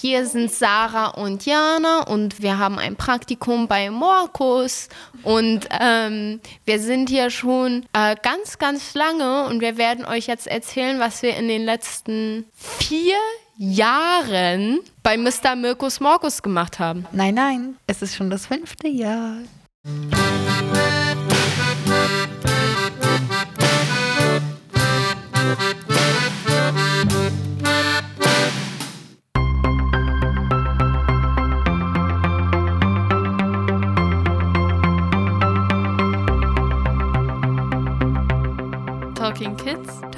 Hier sind Sarah und Jana und wir haben ein Praktikum bei Morkus und ähm, wir sind hier schon äh, ganz, ganz lange und wir werden euch jetzt erzählen, was wir in den letzten vier Jahren bei Mr. Mirkus Morkus gemacht haben. Nein, nein, es ist schon das fünfte Jahr.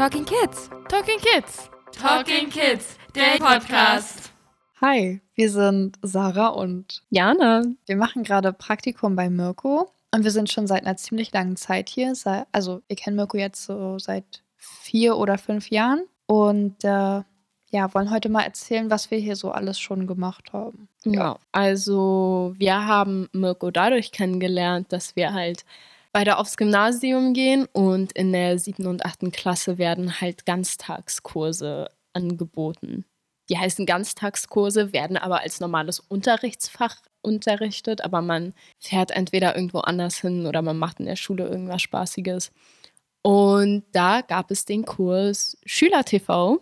Talking Kids. Talking Kids. Talking Kids, der Podcast. Hi, wir sind Sarah und Jana. wir machen gerade Praktikum bei Mirko. Und wir sind schon seit einer ziemlich langen Zeit hier. Also, wir kennen Mirko jetzt so seit vier oder fünf Jahren. Und äh, ja, wollen heute mal erzählen, was wir hier so alles schon gemacht haben. Ja, also wir haben Mirko dadurch kennengelernt, dass wir halt beide aufs Gymnasium gehen und in der siebten und achten Klasse werden halt Ganztagskurse angeboten. Die heißen Ganztagskurse, werden aber als normales Unterrichtsfach unterrichtet, aber man fährt entweder irgendwo anders hin oder man macht in der Schule irgendwas Spaßiges. Und da gab es den Kurs Schüler-TV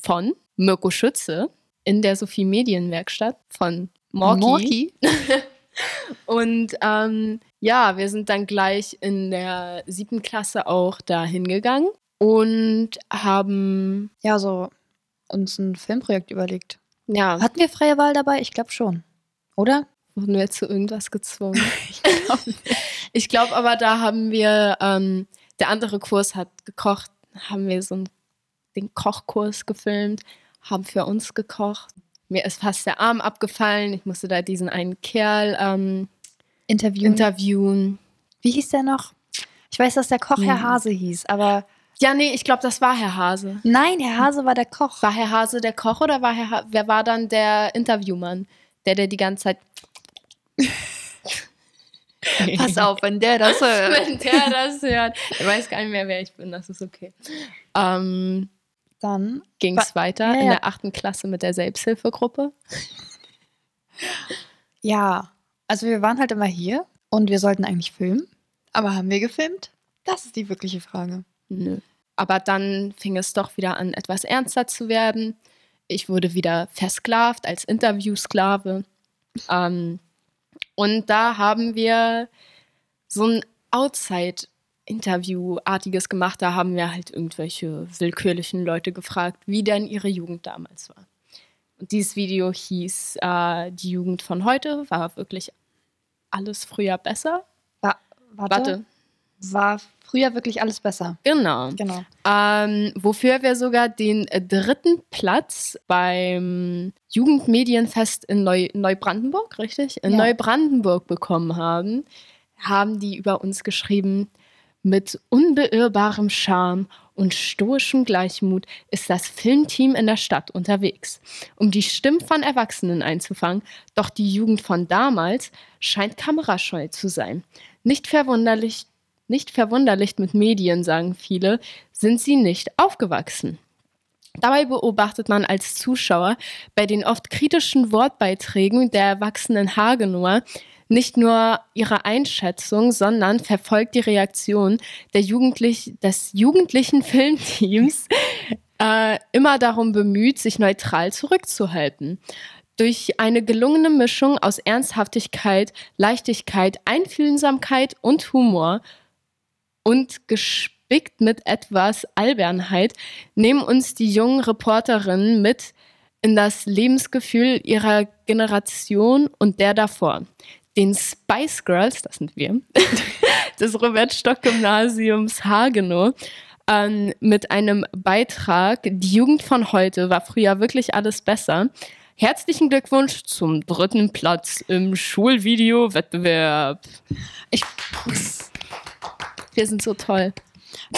von Mirko Schütze in der Sophie Medienwerkstatt von Morki. Morki? Und ähm, ja, wir sind dann gleich in der siebten Klasse auch da hingegangen und haben, Ja, so uns ein Filmprojekt überlegt. ja, Hatten wir freie Wahl dabei? Ich glaube schon. Oder? wurden wir zu irgendwas gezwungen. ich glaube aber, da haben wir, ähm, der andere Kurs hat gekocht, haben wir so einen, den Kochkurs gefilmt, haben für uns gekocht. Mir ist fast der Arm abgefallen. Ich musste da diesen einen Kerl ähm, Interview. interviewen. Wie hieß der noch? Ich weiß, dass der Koch Herr Hm. Hase hieß, aber Ja, nee, ich glaube, das war Herr Hase. nein, Herr Hase war der Koch. War Herr Hase der Koch oder war Herr ha wer war dann der Interviewmann? Der, der die ganze Zeit. Pass auf, wenn der das hört. Wenn der das hört. Er weiß gar nicht mehr, wer ich bin, das ist okay. Ähm, Dann Ging es weiter ja, in der achten Klasse mit der Selbsthilfegruppe? Ja, also wir waren halt immer hier und wir sollten eigentlich filmen. Aber haben wir gefilmt? Das ist die wirkliche Frage. Nö. Aber dann fing es doch wieder an, etwas ernster zu werden. Ich wurde wieder versklavt als Interviewsklave. Ähm, und da haben wir so ein Outside-Interview-artiges gemacht. Da haben wir halt irgendwelche willkürlichen Leute gefragt, wie denn ihre Jugend damals war. Dieses Video hieß äh, Die Jugend von heute war wirklich alles früher besser. War, warte, Warte, War früher wirklich alles besser? genau. Genau. Ähm, wofür wir sogar den dritten Platz beim Jugendmedienfest in Neu Neubrandenburg, richtig? In Ja. Neubrandenburg bekommen haben, haben die über uns geschrieben, mit unbeirrbarem Charme und stoischem Gleichmut ist das Filmteam in der Stadt unterwegs, um die Stimmen von Erwachsenen einzufangen. Doch die Jugend von damals scheint kamerascheu zu sein. Nicht verwunderlich, nicht verwunderlich mit Medien, sagen viele, sind sie nicht aufgewachsen. Dabei beobachtet man als Zuschauer bei den oft kritischen Wortbeiträgen der erwachsenen Hagenower nicht nur ihre Einschätzung, sondern verfolgt die Reaktion der Jugendlich des jugendlichen Filmteams äh, immer darum bemüht, sich neutral zurückzuhalten. Durch eine gelungene Mischung aus Ernsthaftigkeit, Leichtigkeit, Einfühlsamkeit und Humor und gespickt mit etwas Albernheit nehmen uns die jungen Reporterinnen mit in das Lebensgefühl ihrer Generation und der davor. Den Spice Girls, das sind wir, des Robert-Stock-Gymnasiums Hagenow, ähm, mit einem Beitrag, die Jugend von heute war früher wirklich alles besser. Herzlichen Glückwunsch zum dritten Platz im Schulvideo-Wettbewerb. Ich, Wir sind so toll.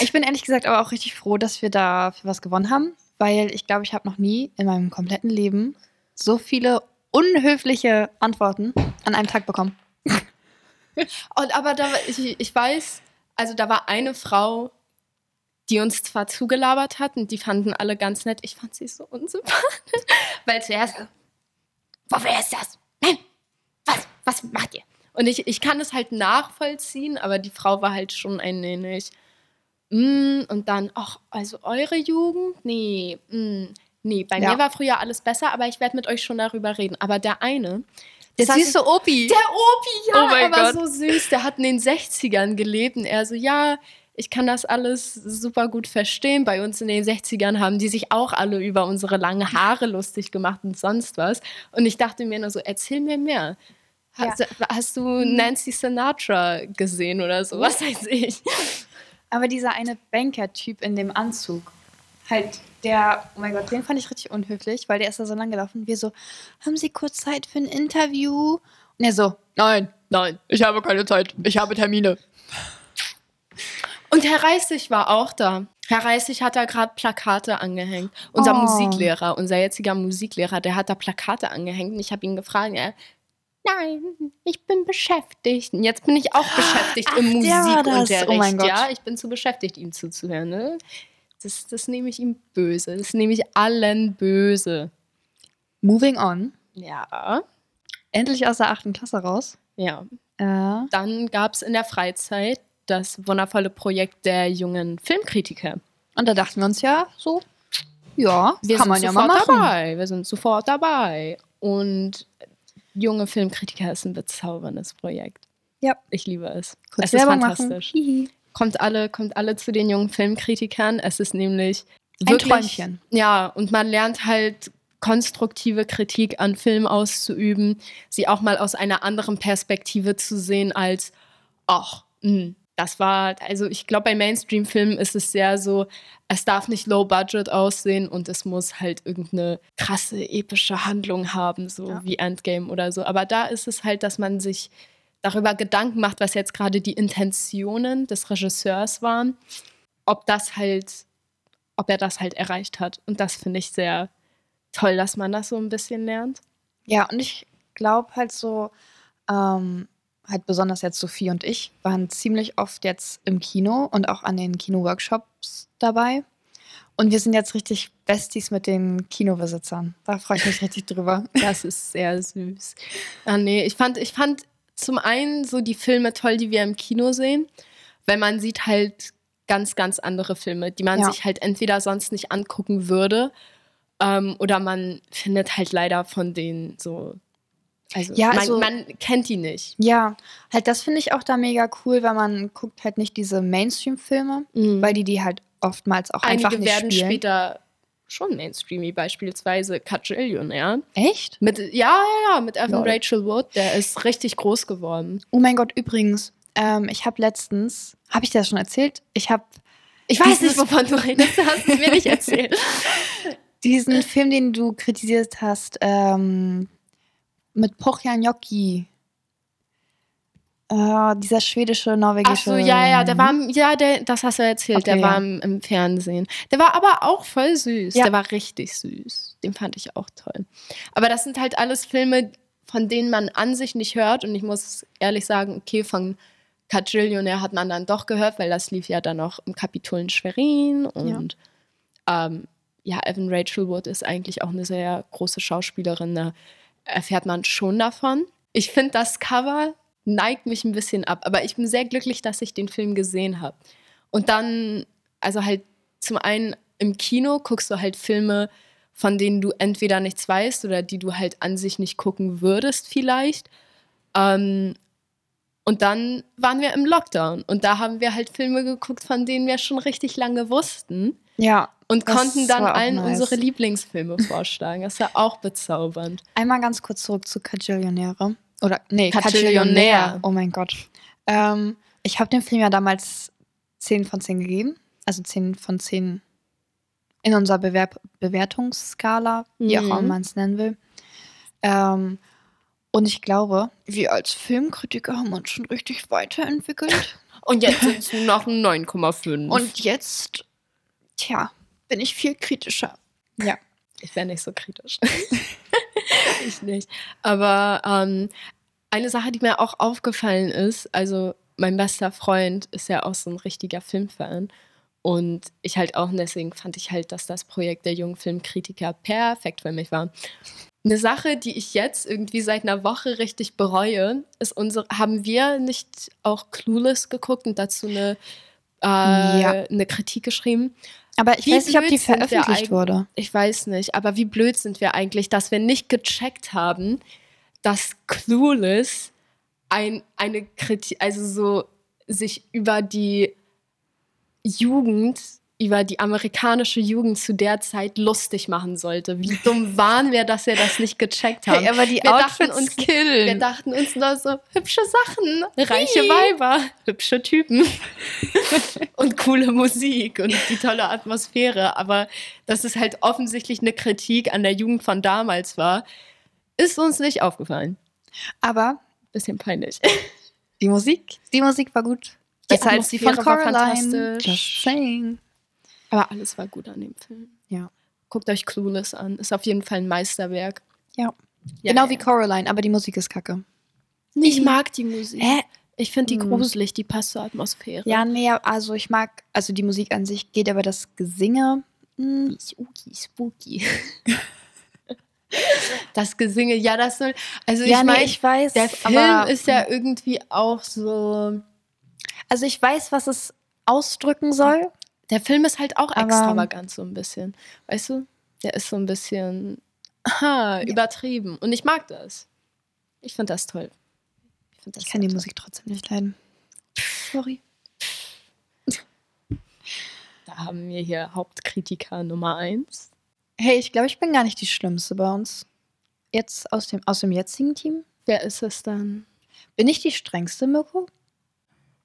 ich bin ehrlich gesagt aber auch richtig froh, dass wir da für was gewonnen haben, weil ich glaube, ich habe noch nie in meinem kompletten Leben so viele unhöfliche Antworten an einem Tag bekommen. Und aber da, ich, ich weiß, also da war eine Frau, die uns zwar zugelabert hat und die fanden alle ganz nett. Ich fand sie so unsympathisch. Weil zuerst, wofür ist das? Nein, was, was macht ihr? Und ich, ich kann es halt nachvollziehen, aber die Frau war halt schon ein wenig. Mm, und dann, ach, also eure Jugend? Nee, mm, nee, bei Ja. mir war früher alles besser, aber ich werde mit euch schon darüber reden. Aber der eine, Der süße Opi. der Opi, ja, Oh mein er war Gott. so süß. Der hat in den 60ern gelebt und er so, ja, ich kann das alles super gut verstehen. Bei uns in den 60ern haben die sich auch alle über unsere langen Haare lustig gemacht und sonst was. Und ich dachte mir nur so, erzähl mir mehr. Hast, hast du Nancy Sinatra gesehen oder so? Was weiß ich. Aber dieser eine Banker-Typ in dem Anzug, halt der, oh mein Gott, den fand ich richtig unhöflich, weil der ist da so lang gelaufen. Wir so, haben Sie kurz Zeit für ein Interview? Und er so, Nein, nein, ich habe keine Zeit. Ich habe Termine. Und Herr Reissig war auch da. Herr Reissig hat da gerade Plakate angehängt. Unser Oh. Musiklehrer, unser jetziger Musiklehrer, der hat da Plakate angehängt. Und ich habe ihn gefragt, er, nein, ich bin beschäftigt. Und jetzt bin ich auch beschäftigt im Ach, das. Musikunterricht. Oh. Ja, ich bin zu beschäftigt, ihm zuzuhören. Ne? Das, das nehme ich ihm böse. Das nehme ich allen böse. moving on. Ja, Endlich aus der achten Klasse raus. ja. Äh, Dann gab es in der Freizeit das wundervolle Projekt der jungen Filmkritiker. und da dachten wir uns ja so, ja, Wir kann sind man ja mal sofort machen. dabei. Wir sind sofort dabei. Und junge Filmkritiker ist ein bezauberndes Projekt. Ja. Ich liebe es. Kurz es ist Werbung machen. fantastisch. Hihi. Kommt alle, kommt alle zu den jungen Filmkritikern. Es ist nämlich Ein Träumchen. Ja, und man lernt halt konstruktive Kritik an Filmen auszuüben, sie auch mal aus einer anderen Perspektive zu sehen als, ach, mh, das war, also ich glaube, bei Mainstream-Filmen ist es sehr so, es darf nicht low budget aussehen und es muss halt irgendeine krasse, epische Handlung haben, so Ja. wie Endgame oder so. Aber da ist es halt, dass man sich darüber Gedanken macht, was jetzt gerade die Intentionen des Regisseurs waren, ob das halt, ob er das halt erreicht hat. Und das finde ich sehr toll, dass man das so ein bisschen lernt. Ja, und ich glaube halt so, ähm, halt besonders jetzt Sophie und ich waren ziemlich oft jetzt im Kino und auch an den Kino-Workshops dabei. Und wir sind jetzt richtig Besties mit den Kinobesitzern. Da freue ich mich richtig drüber. Das ist sehr süß. Ah, nee, ich fand, ich fand zum einen so die Filme toll, die wir im Kino sehen, weil man sieht halt ganz, ganz andere Filme, die man Ja. sich halt entweder sonst nicht angucken würde ähm, oder man findet halt leider von denen so. Also, Ja, man, also- man kennt die nicht. Ja, halt das finde ich auch da mega cool, weil man guckt halt nicht diese Mainstream-Filme, weil die die halt oftmals auch einfach Einige nicht werden spielen. später schon mainstreamy, beispielsweise Cajillion, ja. Echt? Mit, ja, ja, ja, mit Evan Lol. Rachel Wood, der ist richtig groß geworden. Oh mein Gott, übrigens, ähm, ich habe letztens, habe ich dir das schon erzählt? Ich habe Ich weiß nicht, wovon du redest, du hast es mir nicht erzählt. diesen Film, den du kritisiert hast, ähm, mit Pochjan Joki. Äh, dieser schwedische, Ach norwegische. so, ja, ja, der war, im- ja, der, das hast du erzählt, Okay, der war ja. im, im Fernsehen. Der war aber auch voll süß, Ja. der war richtig süß. Den fand ich auch toll. Aber das sind halt alles Filme, von denen man an sich nicht hört und ich muss ehrlich sagen, okay, von Cajillionaire hat man dann doch gehört, weil das lief ja dann noch im Kapitol in Schwerin und ja. Ähm, ja, Evan Rachel Wood ist eigentlich auch eine sehr große Schauspielerin, da erfährt man schon davon. Ich finde, das Cover neigt mich ein bisschen ab, aber ich bin sehr glücklich, dass ich den Film gesehen habe. Und dann, also halt zum einen im Kino guckst du halt Filme, von denen du entweder nichts weißt oder die du halt an sich nicht gucken würdest vielleicht. Ähm, und dann waren wir im Lockdown und da haben wir halt Filme geguckt, von denen wir schon richtig lange wussten Ja, und konnten dann allen nice. unsere Lieblingsfilme vorschlagen. Das war auch bezaubernd. einmal ganz kurz zurück zu Cajillionaire. Oder, nee. Cajillionaire. Oh mein Gott. Ähm, ich habe dem Film ja damals 10 von 10 gegeben. Also 10 von 10 in unserer Bewerb Bewertungsskala, wie auch Mhm. immer man es nennen will. Ähm, und ich glaube, wir als Filmkritiker haben uns schon richtig weiterentwickelt. Und jetzt sind es nur noch ein 9,5. Und jetzt, tja, bin ich viel kritischer. Ja. Ich wäre nicht so kritisch. ich nicht. Aber ähm, eine Sache, die mir auch aufgefallen ist, also mein bester Freund ist ja auch so ein richtiger Filmfan. Und ich halt auch, und deswegen fand ich halt, dass das Projekt der jungen Filmkritiker perfekt für mich war. Eine Sache, die ich jetzt irgendwie seit einer Woche richtig bereue, ist unsere. Haben wir nicht auch Clueless geguckt und dazu eine, äh, Ja. eine Kritik geschrieben? Aber ich Wie weiß nicht, ob die veröffentlicht wurde. Ich weiß nicht, aber wie blöd sind wir eigentlich, dass wir nicht gecheckt haben, dass Clueless ein, eine Kritik, also so sich über die Jugend, über die amerikanische Jugend zu der Zeit lustig machen sollte. Wie dumm waren wir, dass wir das nicht gecheckt haben. aber die wir dachten uns, killen. wir dachten uns nur so, hübsche Sachen, reiche Weiber, hübsche Typen und coole Musik und die tolle Atmosphäre. Aber dass es halt offensichtlich eine Kritik an der Jugend von damals war, ist uns nicht aufgefallen. aber Bisschen peinlich. die Musik, die Musik war gut. Die Besser als die von Coraline. Just saying. Aber alles war gut an dem Film. Ja. Guckt euch Clueless an. Ist auf jeden Fall ein Meisterwerk. Ja. Ja, genau ja. wie Coraline, aber die Musik ist kacke. Ich mag die Musik. Hä? Ich finde die Hm. gruselig, die passt zur Atmosphäre. Ja, nee, also ich mag, also die Musik an sich geht, aber das Gesinge, hm, Spooky, spooky. Das Gesinge, ja, das soll. Also ja, ich nee, ich weiß, der Film aber, ist ja irgendwie auch so. also ich weiß, was es ausdrücken soll. Der Film ist halt auch extravagant so ein bisschen. Weißt du? Der ist so ein bisschen aha, übertrieben. Und ich mag das. Ich finde das toll. Ich, das Ich kann die sehr Musik trotzdem nicht leiden. Sorry. Da haben wir hier Hauptkritiker Nummer eins. Hey, ich glaube, ich bin gar nicht die Schlimmste bei uns. Jetzt aus dem, aus dem jetzigen Team. Wer ist es dann? Bin ich die strengste, Mirko?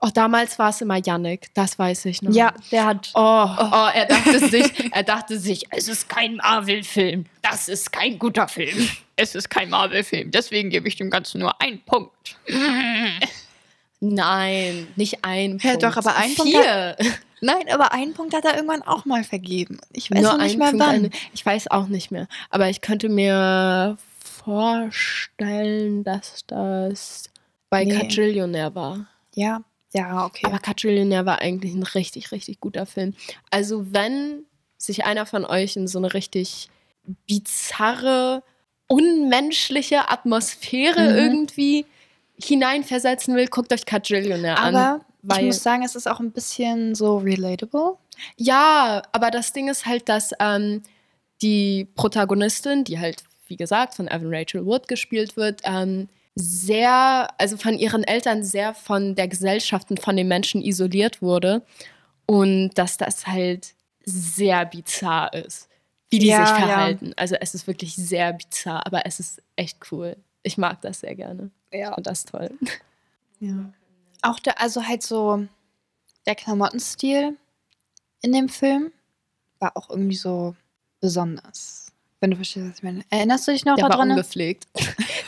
Oh, damals war es immer Yannick, das weiß ich noch. der hat. Oh, oh, er dachte sich, er dachte sich, es ist kein Marvel-Film. Das ist kein guter Film. Es ist kein Marvel-Film, deswegen gebe ich dem Ganzen nur einen Punkt. Nein, nicht ein Ja, Punkt. doch, aber ein Punkt Vier. Nein, aber einen Punkt hat er irgendwann auch mal vergeben. Ich weiß Nur noch nicht mehr Punkt, wann. eine- Ich weiß auch nicht mehr. Aber ich könnte mir vorstellen, dass das bei Nee. War. Ja, ja, okay. Aber Quadrillionaire war eigentlich ein richtig, richtig guter Film. Also wenn sich einer von euch in so eine richtig bizarre, unmenschliche Atmosphäre Mhm. irgendwie hineinversetzen will, guckt euch Quadrillionaire an. aber ich muss sagen, es ist auch ein bisschen so relatable. Ja, aber das Ding ist halt, dass ähm, die Protagonistin, die halt, wie gesagt, von Evan Rachel Wood gespielt wird, ähm, sehr, also von ihren Eltern sehr von der Gesellschaft und von den Menschen isoliert wurde. Und dass das halt sehr bizarr ist, wie die Ja, sich ja. verhalten. Also es ist wirklich sehr bizarr, aber es ist echt cool. Ich mag das sehr gerne. Ja. Und das ist toll. ja. Auch der, also halt so der Klamottenstil in dem Film war auch irgendwie so besonders. Wenn du verstehst, was ich meine. Erinnerst du dich noch Der war daran? ungepflegt.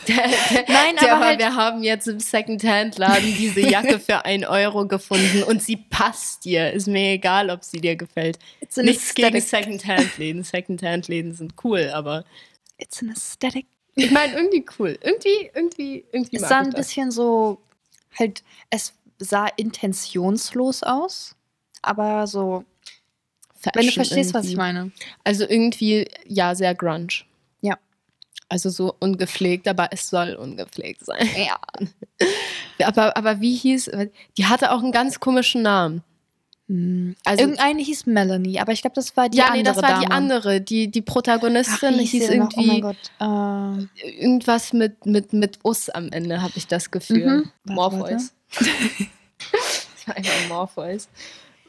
Nein, der aber war, halt- wir haben jetzt im Secondhand-Laden diese Jacke für 1 Euro gefunden und sie passt dir. Ist mir egal, ob sie dir gefällt. It's Nichts gegen. Secondhand-Läden. Secondhand-Läden sind cool, aber It's an aesthetic. ich meine irgendwie cool. Irgendwie, irgendwie, irgendwie Es sah ein das. bisschen so, halt, es sah intentionslos aus, aber so, wenn du Fashion verstehst, was irgendwie. ich meine. Also irgendwie, ja, sehr grunge. Ja. Also so ungepflegt, aber es soll ungepflegt sein. Ja. Aber, aber wie hieß, die hatte auch einen ganz komischen Namen. Also- Irgendeine hieß Melanie, aber ich glaube, das war die ja, andere nee, das war Dame. die andere. Die, die Ach, Protagonistin wie hieß sie noch? Oh mein irgendwie Gott. Äh, irgendwas mit, mit, mit Us am Ende, habe ich das Gefühl. Mhm. Warte, Morpheus. das war einfach Morpheus.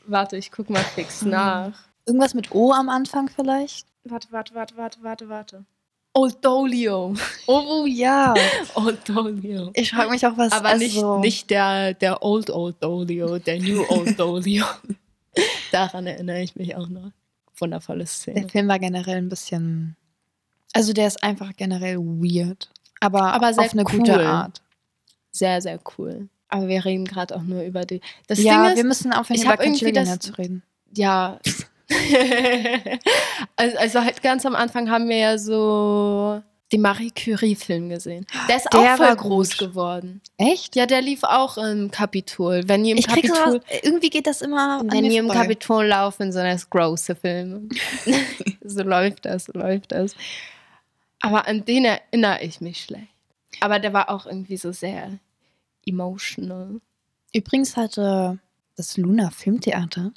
Warte, ich guck mal fix Mhm. nach. irgendwas mit O am Anfang vielleicht? Warte, warte, warte, warte, warte, warte. Old Dolio. Oh ja. Old Dolio. Ich frage mich auch, was Aber also, nicht, nicht der, der Old Old Dolio, der New Old Dolio. Daran erinnere ich mich auch noch. Wundervolle Szene. Der Film war generell ein bisschen. Also der ist einfach generell weird. Aber, Aber sehr auf eine cool. gute Art. Sehr, sehr cool. Aber wir reden gerade auch nur über die. Das ja, Ding ist, wir müssen aufhören, ich über das- zu reden. ja. Also, also halt ganz am Anfang haben wir ja so den Marie Curie-Film gesehen. Der ist Der auch voll war groß gut. geworden. Echt? Ja, der lief auch im Kapitol. Wenn ihr im Ich Kapitol. sowas, irgendwie geht das immer Wenn die im. Kapitol laufen, sind das große Filme. so läuft das, so läuft das. Aber an den erinnere ich mich schlecht. Aber der war auch irgendwie so sehr emotional. Übrigens hatte das Luna Filmtheater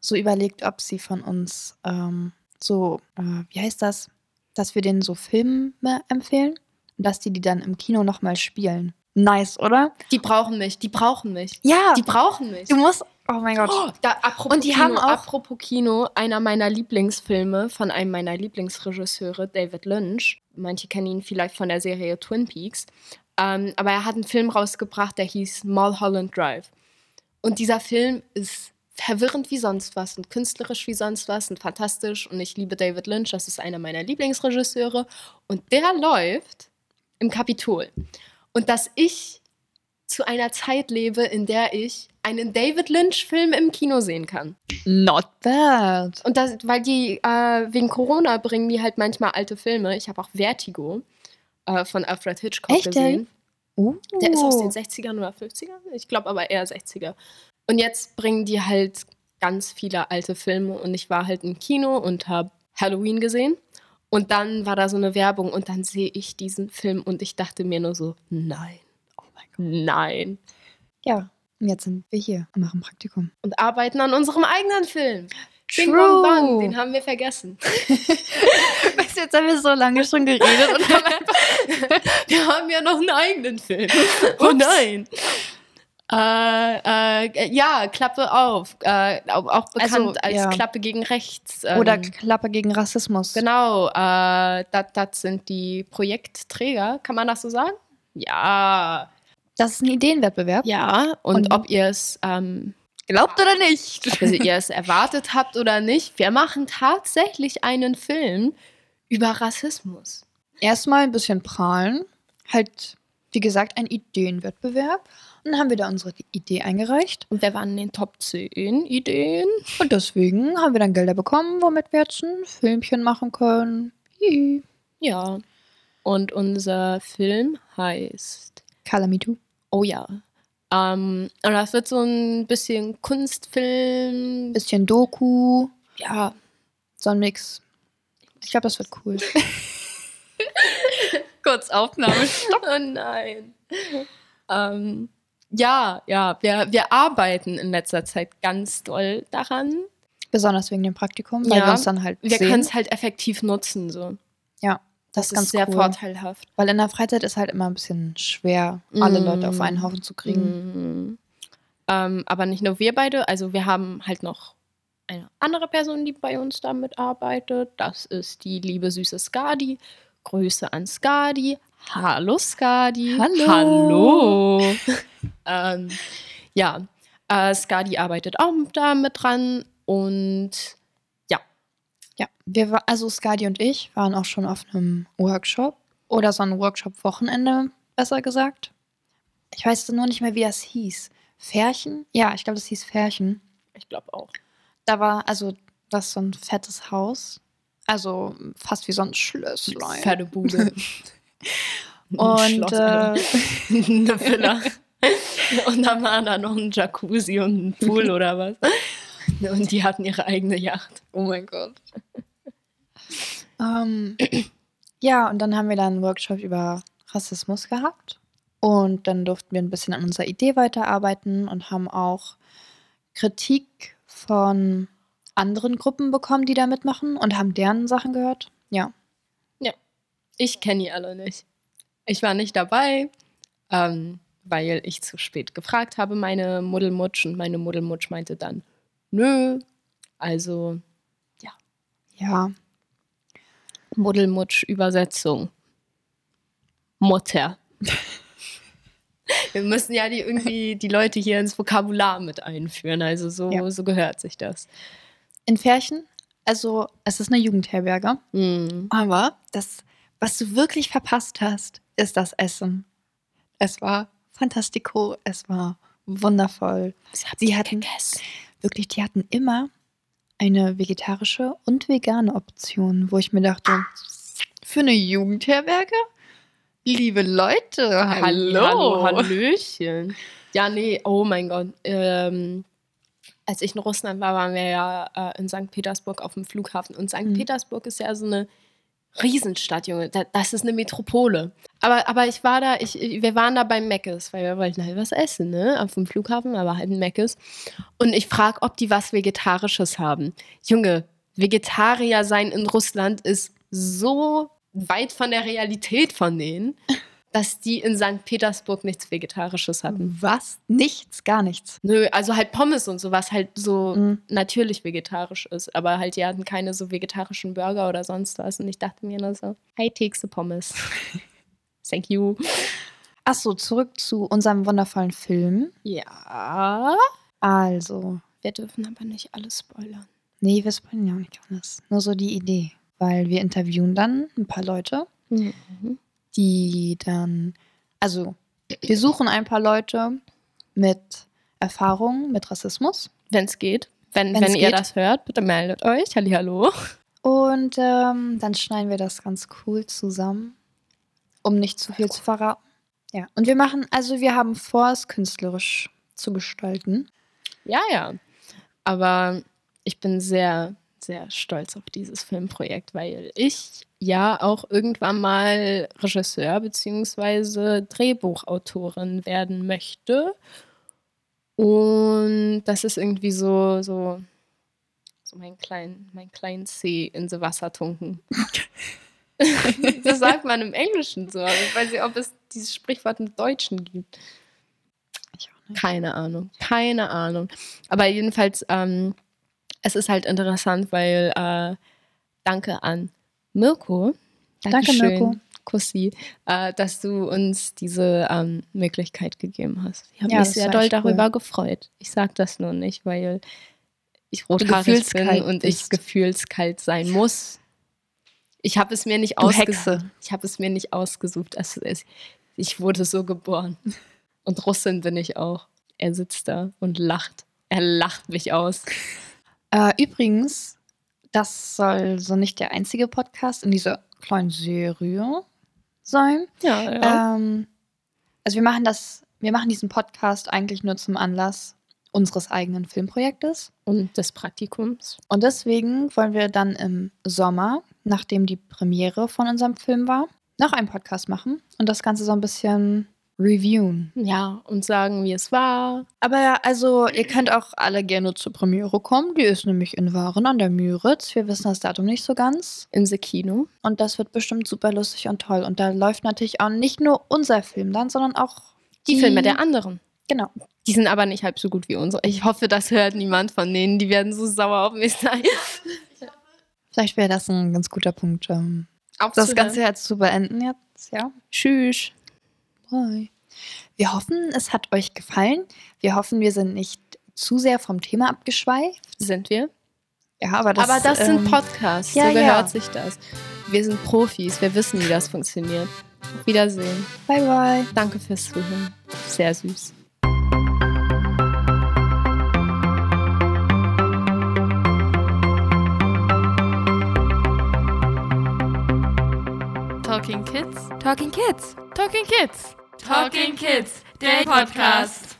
so überlegt, ob sie von uns ähm, so, äh, wie heißt das, dass wir denen so Filme empfehlen und dass die die dann im Kino nochmal spielen. Nice, oder? Die brauchen mich, die brauchen mich. Ja, Die brauchen mich. du musst, oh mein Gott. Oh, da, apropos Und die Kino, haben auch- apropos Kino, einer meiner Lieblingsfilme von einem meiner Lieblingsregisseure, David Lynch. Manche kennen ihn vielleicht von der Serie Twin Peaks. Ähm, aber er hat einen Film rausgebracht, der hieß Mulholland Drive. Und dieser Film ist verwirrend wie sonst was und künstlerisch wie sonst was und fantastisch. Und ich liebe David Lynch, das ist einer meiner Lieblingsregisseure. Und der läuft im Kapitol. Und dass ich zu einer Zeit lebe, in der ich einen David Lynch-Film im Kino sehen kann. Not bad. Und das, weil die äh, wegen Corona bringen die halt manchmal alte Filme. Ich habe auch Vertigo äh, von Alfred Hitchcock Echt, gesehen. Uh. Der ist aus den 60ern oder 50ern. Ich glaube aber eher 60er. Und jetzt bringen die halt ganz viele alte Filme. Und ich war halt im Kino und habe Halloween gesehen. Und dann war da so eine Werbung und dann sehe ich diesen Film und ich dachte mir nur so, nein, Oh mein Gott. nein. Ja, und jetzt sind wir hier und machen Praktikum. Und arbeiten an unserem eigenen Film. Bing True. Bong Bang, den haben wir vergessen. Weißt du, jetzt haben wir so lange schon geredet und haben Wir haben ja noch einen eigenen Film. Oh nein. Äh, äh, ja, Klappe auf. Äh, auch auch bekannt Also, als ja. Klappe gegen rechts. ähm, Oder Klappe gegen Rassismus. Genau, äh, das das sind die Projektträger, kann man das so sagen? Ja. Das ist ein Ideenwettbewerb. Ja, und, Und- ob ihr es ähm, Glaubt oder nicht? ob ihr es erwartet habt oder nicht, wir machen tatsächlich einen Film über Rassismus. Erstmal ein bisschen prahlen. Halt, wie gesagt, ein Ideenwettbewerb. Dann haben wir da unsere Idee eingereicht. Und wir waren in den Top 10 Ideen. Und deswegen haben wir dann Gelder bekommen, womit wir jetzt ein Filmchen machen können. Hihi. Ja. Und unser Film heißt Kalamitu. Oh ja. Ähm, und das wird so ein bisschen Kunstfilm. Bisschen Doku. Ja. So ein Mix. Ich glaube, das wird cool. Kurz Aufnahme. oh nein. ähm, ja, ja, wir, wir arbeiten in letzter Zeit ganz doll daran. Besonders wegen dem Praktikum, weil Ja, wir uns dann halt Wir können es halt effektiv nutzen. So. Ja, Das, das, ist ganz sehr cool. vorteilhaft. Weil in der Freizeit ist halt immer ein bisschen schwer, alle Mm. Leute auf einen Haufen zu kriegen. Mhm. Ähm, aber nicht nur wir beide, also wir haben halt noch eine andere Person, die bei uns damit arbeitet. Das ist die liebe süße Skadi. Grüße an Skadi. Hallo Skadi. Hallo. Hallo. ähm, ja, äh, Skadi arbeitet auch da mit dran und Ja, wir war, also Skadi und ich waren auch schon auf einem Workshop oder so ein Workshop-Wochenende, besser gesagt. Ich weiß nur nicht mehr, wie das hieß. Färchen? Ja, ich glaube, das hieß Färchen. ich glaube auch. Da war, also, das ist so ein fettes Haus. Also fast wie so ein Schlösslein. Fette Bude. Ein Und Schloss, äh, eine Villa. Und dann war da noch ein Jacuzzi und ein Pool oder was. Und die hatten ihre eigene Yacht. Oh mein Gott. ähm, ja, und dann haben wir dann einen Workshop über Rassismus gehabt. Und dann durften wir ein bisschen an unserer Idee weiterarbeiten und haben auch Kritik von anderen Gruppen bekommen, die da mitmachen und haben deren Sachen gehört. Ja. Ich kenne die alle nicht. Ich war nicht dabei, ähm, weil ich zu spät gefragt habe, meine Muddelmutsch. Und meine Muddelmutsch meinte dann, nö. Also Ja. Muddelmutsch-Übersetzung. Mutter. Wir müssen ja die irgendwie die Leute hier ins Vokabular mit einführen. Also so, Ja. so gehört sich das. In Färchen, also es ist eine Jugendherberge, Mhm. aber das, was du wirklich verpasst hast, ist das Essen. Es war fantastico, es war wundervoll. Sie hatten wirklich, die hatten immer eine vegetarische und vegane Option, wo ich mir dachte, für eine Jugendherberge? Liebe Leute, hallo. Hallo, Hallöchen. Ja, nee, oh mein Gott. Ähm, als ich in Russland war, waren wir ja äh, in St. Petersburg auf dem Flughafen. Und St. Mhm. Petersburg ist ja so eine Riesenstadt, Junge. Da, das ist eine Metropole. Aber, aber ich war da, ich, wir waren da beim Meckes, weil wir wollten halt was essen, ne? Auf dem Flughafen, aber halt ein Meckes. Und ich frage, ob die was Vegetarisches haben. Junge, Vegetarier sein in Russland ist so weit von der Realität von denen, dass die in St. Petersburg nichts Vegetarisches hatten. Was? Nichts, gar nichts. Nö, also halt Pommes und so, was halt so Mhm. natürlich vegetarisch ist. Aber halt, die hatten keine so vegetarischen Burger oder sonst was. Und ich dachte mir nur so, hey, Tekse Pommes. Thank you. Achso, zurück zu unserem wundervollen Film. Ja. Also, Wir dürfen aber nicht alles spoilern. nee, wir spoilern ja auch nicht alles. Nur so die Idee. Weil wir interviewen dann ein paar Leute, Mhm. Die dann, also wir suchen ein paar Leute mit Erfahrung mit Rassismus. Wenn es geht. Wenn, Wenn's wenn ihr geht. das hört, bitte meldet euch. Hallihallo. Und ähm, dann schneiden wir das ganz cool zusammen, um nicht zu viel zu verraten. Ja, und wir machen, also wir haben vor, es künstlerisch zu gestalten. Ja, ja. Aber ich bin sehr, sehr stolz auf dieses Filmprojekt, weil ich ja auch irgendwann mal Regisseur bzw. Drehbuchautorin werden möchte. Und das ist irgendwie so, so, so mein klein, mein klein C in the Wasser tunken. das sagt man im Englischen so, aber ich weiß nicht, ob es dieses Sprichwort im Deutschen gibt. Keine Ahnung, keine Ahnung. Aber jedenfalls, ähm, es ist halt interessant, weil äh, danke an Mirko. Danke, Dankeschön, Mirko. Kussi, äh, dass du uns diese ähm, Möglichkeit gegeben hast. Ich habe Ja, mich sehr doll cool. darüber gefreut. Ich sage das nur nicht, weil ich rothaarig bin und ich bist. gefühlskalt sein muss. Ich habe es mir nicht ausgesucht. Ich habe es mir nicht ausgesucht. Es, es, ich wurde so geboren. Und Russin bin ich auch. Er sitzt da und lacht. Er lacht mich aus. Äh, übrigens, das soll so nicht der einzige Podcast in dieser kleinen Serie sein. Ja, Ähm, also wir machen das, wir machen diesen Podcast eigentlich nur zum Anlass unseres eigenen Filmprojektes. Und des Praktikums. Und deswegen wollen wir dann im Sommer, nachdem die Premiere von unserem Film war, noch einen Podcast machen und das Ganze so ein bisschen reviewen. Ja, und sagen, wie es war. Aber ja, also ihr könnt auch alle gerne zur Premiere kommen. Die ist nämlich in Waren an der Müritz. Wir wissen das Datum nicht so ganz. In the Kino. Und das wird bestimmt super lustig und toll. Und da läuft natürlich auch nicht nur unser Film dann, sondern auch Die Filme der anderen. Genau. Die sind aber nicht halb so gut wie unsere. Ich hoffe, das hört niemand von denen. Die werden so sauer auf mich sein. Vielleicht wäre das ein ganz guter Punkt, ähm, das. Ganze jetzt zu beenden jetzt. Ja. Tschüss. Bye. Wir hoffen, es hat euch gefallen. Wir hoffen, wir sind nicht zu sehr vom Thema abgeschweift. Sind wir? Ja, aber das, aber das ähm, sind Podcasts. ja, so gehört ja. sich das. Wir sind Profis. Wir wissen, wie das funktioniert. Auf Wiedersehen. Bye, bye. Danke fürs Zuhören. Sehr süß. Talking Kids? Talking Kids. Talking Kids. Talking Kids, der Podcast.